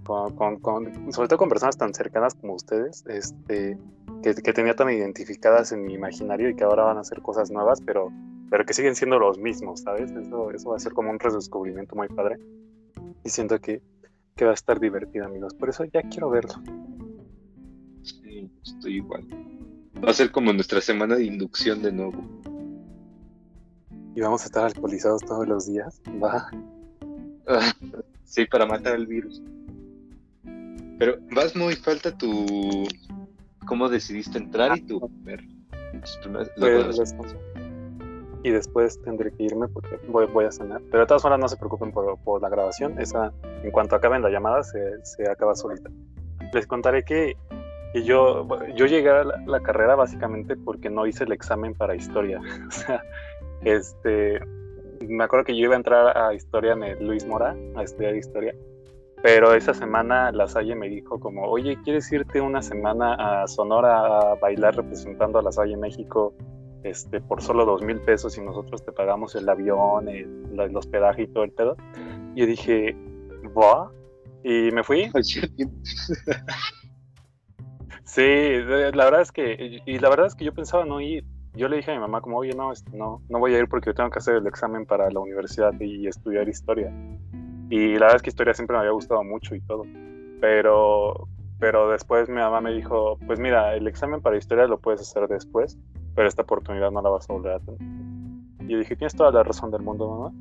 con, con, sobre todo con personas tan cercanas como ustedes, este, que, que, tenía tan identificadas en mi imaginario y que ahora van a hacer cosas nuevas, pero, pero que siguen siendo los mismos, ¿sabes? Eso, eso va a ser como un redescubrimiento muy padre. Y siento que, que va a estar divertido, amigos. Por eso ya quiero verlo. Estoy igual. Va a ser como nuestra semana de inducción de nuevo. Y vamos a estar alcoholizados todos los días. Va. sí, para matar el virus. Pero vas muy falta tu. ¿Cómo decidiste entrar y tu ver. Pues, y después tendré que irme porque voy, voy, a cenar. Pero de todas formas no se preocupen por, por la grabación. Esa, en cuanto acaben la llamada, se, se acaba solita. Les contaré que y yo, yo llegué a la, carrera básicamente porque no hice el examen para historia. o sea, este, me acuerdo que yo iba a entrar a historia en el Luis Mora, a estudiar historia. Pero esa semana la Salle me dijo como, oye, ¿quieres irte una semana a Sonora a bailar representando a la Salle México este, por solo dos mil pesos y nosotros te pagamos el avión, el, el hospedaje y todo el pedo? Y yo dije, ¿va? Y me fui. Sí, la verdad es que, y la verdad es que yo pensaba no ir. Yo le dije a mi mamá como, oye, no, este, no, no voy a ir porque tengo que hacer el examen para la universidad y estudiar historia. Y la verdad es que historia siempre me había gustado mucho y todo. Pero, pero después mi mamá me dijo, pues mira, el examen para historia lo puedes hacer después, pero esta oportunidad no la vas a volver a tener. Y yo dije, tienes toda la razón del mundo, mamá.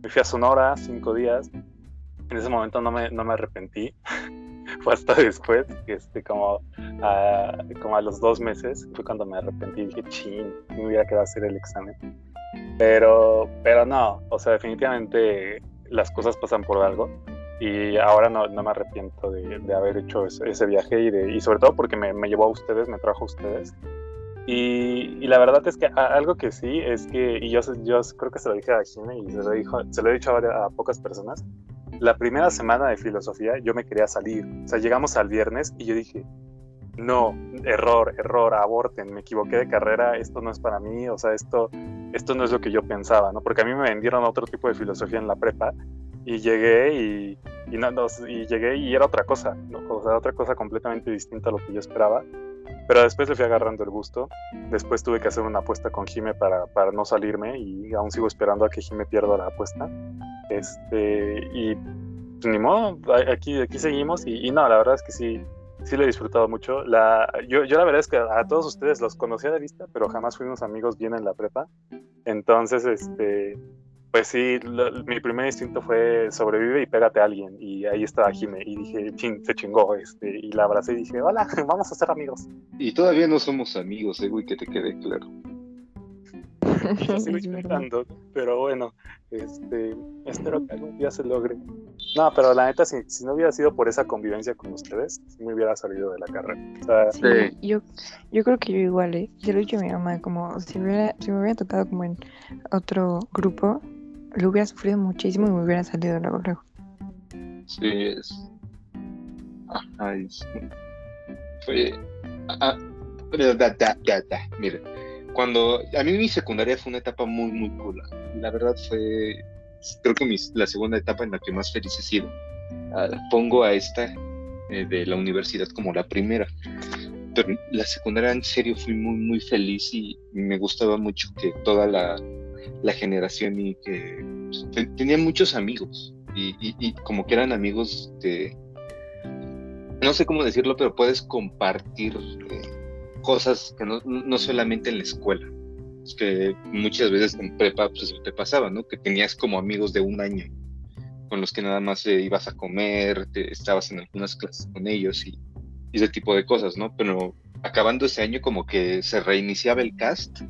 Me fui a Sonora cinco días. En ese momento no me, no me arrepentí. fue hasta después, este, como, a, como a los dos meses, fue cuando me arrepentí y dije, ching, me hubiera quedado a hacer el examen. Pero, pero no, o sea, definitivamente las cosas pasan por algo y ahora no, no me arrepiento de, de haber hecho ese, viaje y, de, y sobre todo porque me, me, llevó a ustedes, me trajo a ustedes. Y, y, la verdad es que algo que sí es que, y yo, yo creo que se lo dije a Jimmy y se lo, dijo, se lo he dicho a, a pocas personas, la primera semana de filosofía yo me quería salir. O sea, llegamos al viernes y yo dije, no, error, error, aborten, me equivoqué de carrera, esto no es para mí, o sea, esto, esto no es lo que yo pensaba, ¿no? Porque a mí me vendieron otro tipo de filosofía en la prepa y llegué y, y, no, y llegué y era otra cosa, ¿no? O sea, otra cosa completamente distinta a lo que yo esperaba. Pero después le fui agarrando el gusto. Después tuve que hacer una apuesta con Jime para, para no salirme y aún sigo esperando a que Jime pierda la apuesta. Este, y pues, ni modo, aquí, aquí seguimos y, no, la verdad es que sí, sí lo he disfrutado mucho. La, yo, yo la verdad es que a todos ustedes los conocía de vista, pero jamás fuimos amigos bien en la prepa. Entonces, este, pues sí, mi primer instinto fue sobrevive y pégate a alguien. Y ahí estaba Jime. Y dije, ching, se chingó. Este, y la abracé y dije, hola, vamos a ser amigos. Y todavía no somos amigos, eh, güey, que te quede claro. pero bueno, este, espero que algún día se logre. No, pero la neta, si, si no hubiera sido por esa convivencia con ustedes, sí me hubiera salido de la carrera. sí. yo, yo creo que yo igual, ¿eh? Yo lo he dicho a mi mamá, como si, hubiera, si me hubiera tocado como en otro grupo, lo hubiera sufrido muchísimo y me hubiera salido luego luego. Sí, es. Ay, Fue. Ah, da, da, da, Mire, cuando. A mí mi secundaria fue una etapa muy, muy cool. La verdad fue. Creo que la segunda etapa en la que más feliz he sido. Ah, pongo a esta eh, de la universidad como la primera. Pero la secundaria en serio fui muy, muy feliz y me gustaba mucho que toda la la generación y que pues, tenían muchos amigos y, como que eran amigos de, no sé cómo decirlo, pero puedes compartir eh, cosas que no, no, solamente en la escuela. Es que muchas veces en prepa pues, te pasaba, ¿no? Que tenías como amigos de un año con los que nada más eh, ibas a comer, te, estabas en algunas clases con ellos y, y ese tipo de cosas, ¿no? Pero acabando ese año como que se reiniciaba el cast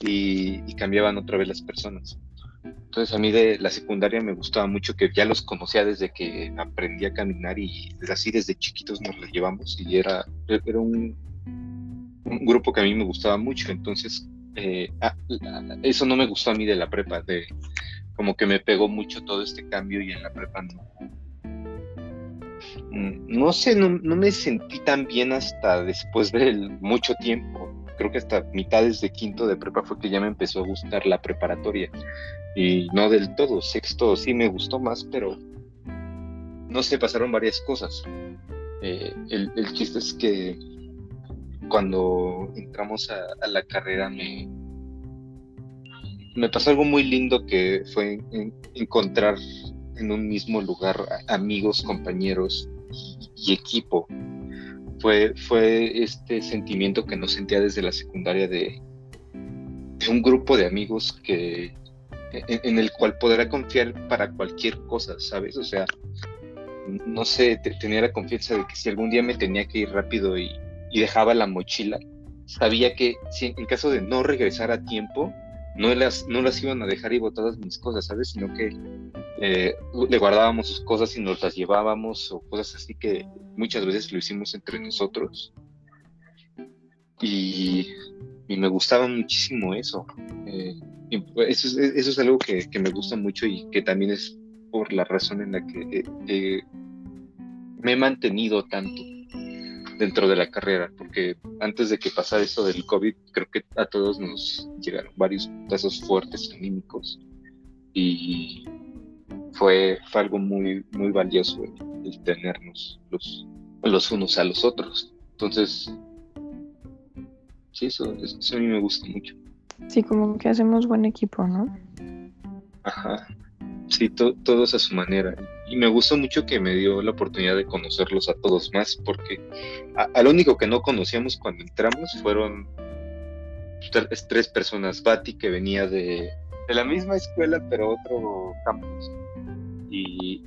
y, cambiaban otra vez las personas. Entonces a mí de la secundaria me gustaba mucho que ya los conocía desde que aprendí a caminar y así desde chiquitos nos los llevamos y era, era un, grupo que a mí me gustaba mucho. Entonces eh, eso no me gustó a mí de la prepa, de como que me pegó mucho todo este cambio y en la prepa no. Mm, no sé, no, no me sentí tan bien hasta después de mucho tiempo creo que hasta mitades de quinto de prepa fue que ya me empezó a gustar la preparatoria. Y no del todo, sexto sí me gustó más, pero no sé, pasaron varias cosas. Eh, el, chiste es que cuando entramos a, la carrera me, me pasó algo muy lindo que fue encontrar en un mismo lugar amigos, compañeros y equipo fue, fue este sentimiento que no sentía desde la secundaria de, un grupo de amigos que en, el cual podrá confiar para cualquier cosa, ¿sabes? O sea, no sé, tenía la confianza de que si algún día me tenía que ir rápido y, dejaba la mochila, sabía que si en caso de no regresar a tiempo, no las, no las iban a dejar y botadas mis cosas, ¿sabes? Sino que eh, le guardábamos sus cosas y nos las llevábamos o cosas así que muchas veces lo hicimos entre nosotros. Y, me gustaba muchísimo eso. Eh, eso, es, eso, es, algo que, me gusta mucho y que también es por la razón en la que eh, me he mantenido tanto dentro de la carrera, porque antes de que pasara eso del COVID, creo que a todos nos llegaron varios casos fuertes anímicos y fue, algo muy, muy valioso el, tenernos los, los unos a los otros. Entonces, sí, eso, eso a mí me gusta mucho. Sí, como que hacemos buen equipo, ¿no? Ajá. Sí, todos a su manera. Y me gustó mucho que me dio la oportunidad de conocerlos a todos más, porque al único que no conocíamos cuando entramos fueron tres, personas. Bati, que venía de, de la misma escuela, pero otro campus y,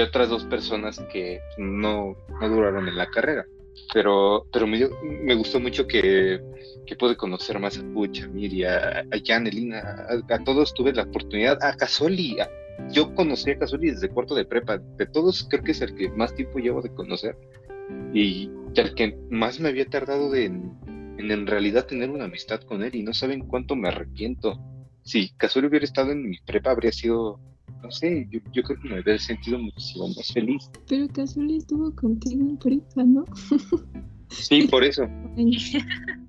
otras dos personas que no, duraron en la carrera. Pero, pero me, me gustó mucho que, que pude conocer más a Pucha, a Miri, a, Janelina, a, todos tuve la oportunidad, a Casoli, yo conocí a Casoli desde cuarto de prepa, de todos creo que es el que más tiempo llevo de conocer y el que más me había tardado en, en realidad tener una amistad con él y no saben cuánto me arrepiento. Si Casoli hubiera estado en mi prepa habría sido no sé, yo, creo que me hubiera sentido muchísimo más feliz. Pero Casual estuvo contigo en prepa, ¿no? Sí, por eso.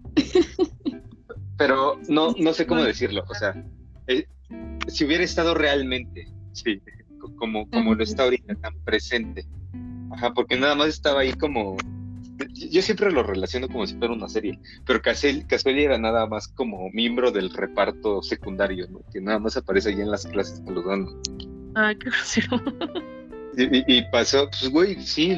Pero no, no sé cómo decirlo, o sea, eh, si hubiera estado realmente, sí, como, como lo está ahorita, tan presente. Ajá, porque nada más estaba ahí como yo siempre lo relaciono como si fuera una serie, pero Casual era nada más como miembro del reparto secundario, ¿no? que nada más aparece ahí en las clases saludando. Ah, qué gracioso. Y, pasó, pues güey, sí,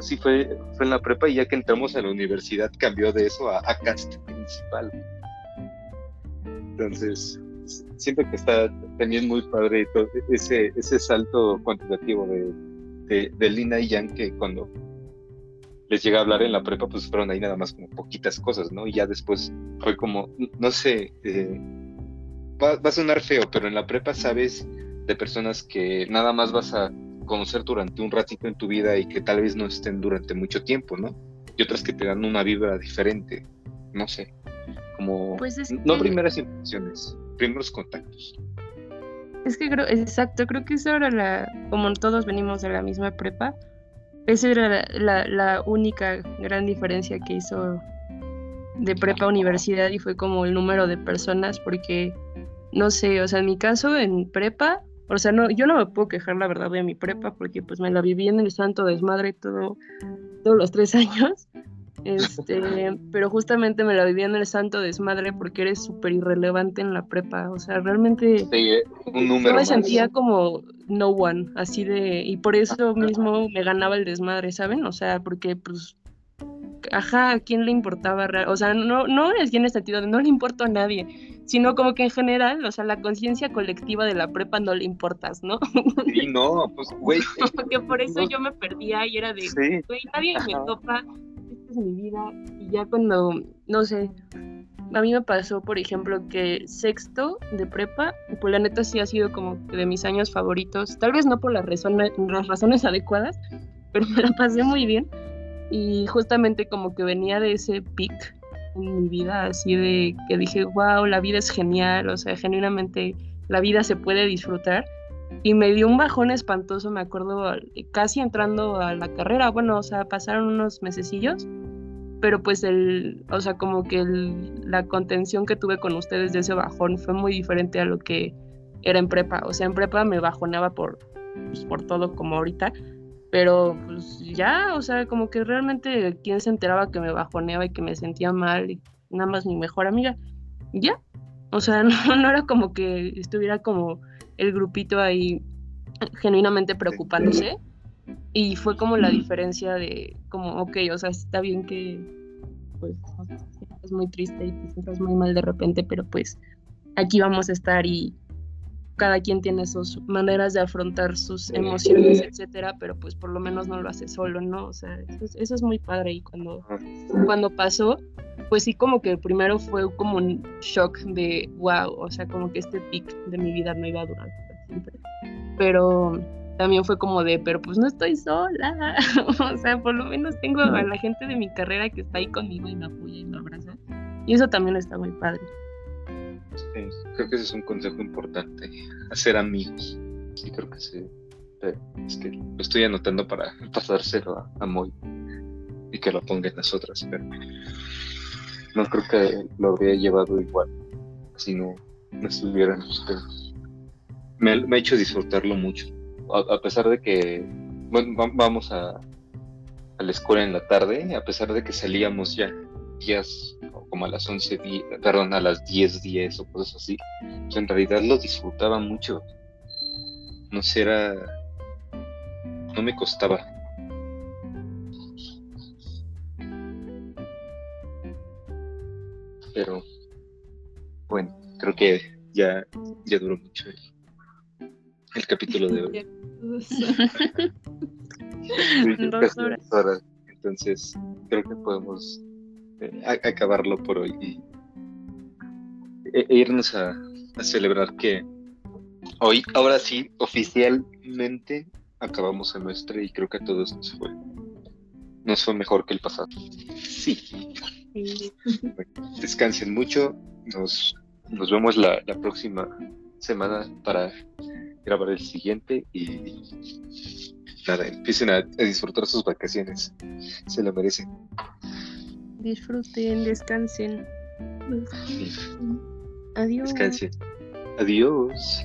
sí fue, fue en la prepa y ya que entramos a la universidad cambió de eso a, a cast principal. Entonces, siento que está también muy padre ese, ese salto cuantitativo de, de, Lina y Jan que cuando les llega a hablar en la prepa, pues fueron ahí nada más como poquitas cosas, ¿no? Y ya después fue como, no sé, eh, va, a sonar feo, pero en la prepa sabes de personas que nada más vas a conocer durante un ratito en tu vida y que tal vez no estén durante mucho tiempo, ¿no? Y otras que te dan una vibra diferente, no sé, como pues no primeras impresiones, primeros contactos. Es que creo, exacto, creo que eso era la, como todos venimos de la misma prepa, esa era la, la, única gran diferencia que hizo de prepa a universidad y fue como el número de personas, porque no sé, o sea, en mi caso en prepa o sea, no, yo no me puedo quejar, la verdad, de mi prepa, porque pues me la viví en el santo desmadre todo, todos los tres años. Este, pero justamente me la viví en el santo desmadre porque eres súper irrelevante en la prepa. O sea, realmente un número me sentía como no one, así de, y por eso mismo me ganaba el desmadre, ¿saben? O sea, porque pues ajá, ¿a quién le importaba? O sea, no, no es en el sentido de no le importa a nadie, sino como que en general, o sea, la conciencia colectiva de la prepa no le importas, ¿no? Sí, no, pues, güey. Porque por eso yo me perdía y era de, güey, nadie me topa, esta es mi vida. Y ya cuando, no sé, a mí me pasó, por ejemplo, que sexto de prepa, pues la neta sí ha sido como de mis años favoritos, tal vez no por las razones, las razones adecuadas, pero me la pasé muy bien y justamente como que venía de ese pic en mi vida, así de que dije, wow, la vida es genial, o sea, genuinamente la vida se puede disfrutar. Y me dio un bajón espantoso, me acuerdo, casi entrando a la carrera, bueno, o sea, pasaron unos mesecillos, pero pues el, o sea, como que la contención que tuve con ustedes de ese bajón fue muy diferente a lo que era en prepa, o sea, en prepa me bajoneaba por, pues, por todo como ahorita, pero pues ya, o sea, como que realmente quién se enteraba que me bajoneaba y que me sentía mal, y nada más mi mejor amiga, ya, o sea, no, no era como que estuviera como el grupito ahí genuinamente preocupándose. Y fue como la diferencia de, como, ok, o sea, está bien que, pues, es muy triste y te sientas muy mal de repente, pero pues aquí vamos a estar y, cada quien tiene sus maneras de afrontar sus emociones, etcétera, pero pues por lo menos no lo hace solo, ¿no? O sea, eso es, muy padre y cuando, cuando pasó, pues sí como que primero fue como un shock de wow, o sea, como que este pic de mi vida no iba a durar siempre. Pero también fue como de, pero pues no estoy sola, o sea, por lo menos tengo a la gente de mi carrera que está ahí conmigo y me apoya y me abraza. Y eso también está muy padre. Creo que ese es un consejo importante, hacer amigos. Sí, creo que sí. Es que lo estoy anotando para pasárselo a, a Moy y que lo ponga en las otras, pero no creo que lo habría llevado igual si no, estuvieran ustedes. Me, ha hecho disfrutarlo mucho, a, pesar de que vamos a, a la escuela en la tarde, a pesar de que salíamos ya días como a las 11, perdón, a las 10, 10 o cosas así, pues en realidad lo disfrutaba mucho. No sé, era... No me costaba. Pero, bueno, creo que ya, ya duró mucho el, capítulo de hoy. Dos horas. Entonces, creo que podemos acabarlo por hoy y e, e irnos a, celebrar que hoy, ahora sí, oficialmente acabamos el semestre y creo que a todos nos fue, nos fue mejor que el pasado. Sí. descansen mucho, nos, nos vemos la, la próxima semana para grabar el siguiente y nada, empiecen a disfrutar sus vacaciones, se lo merecen. Disfruten, descansen. Adiós. Descansen. Adiós.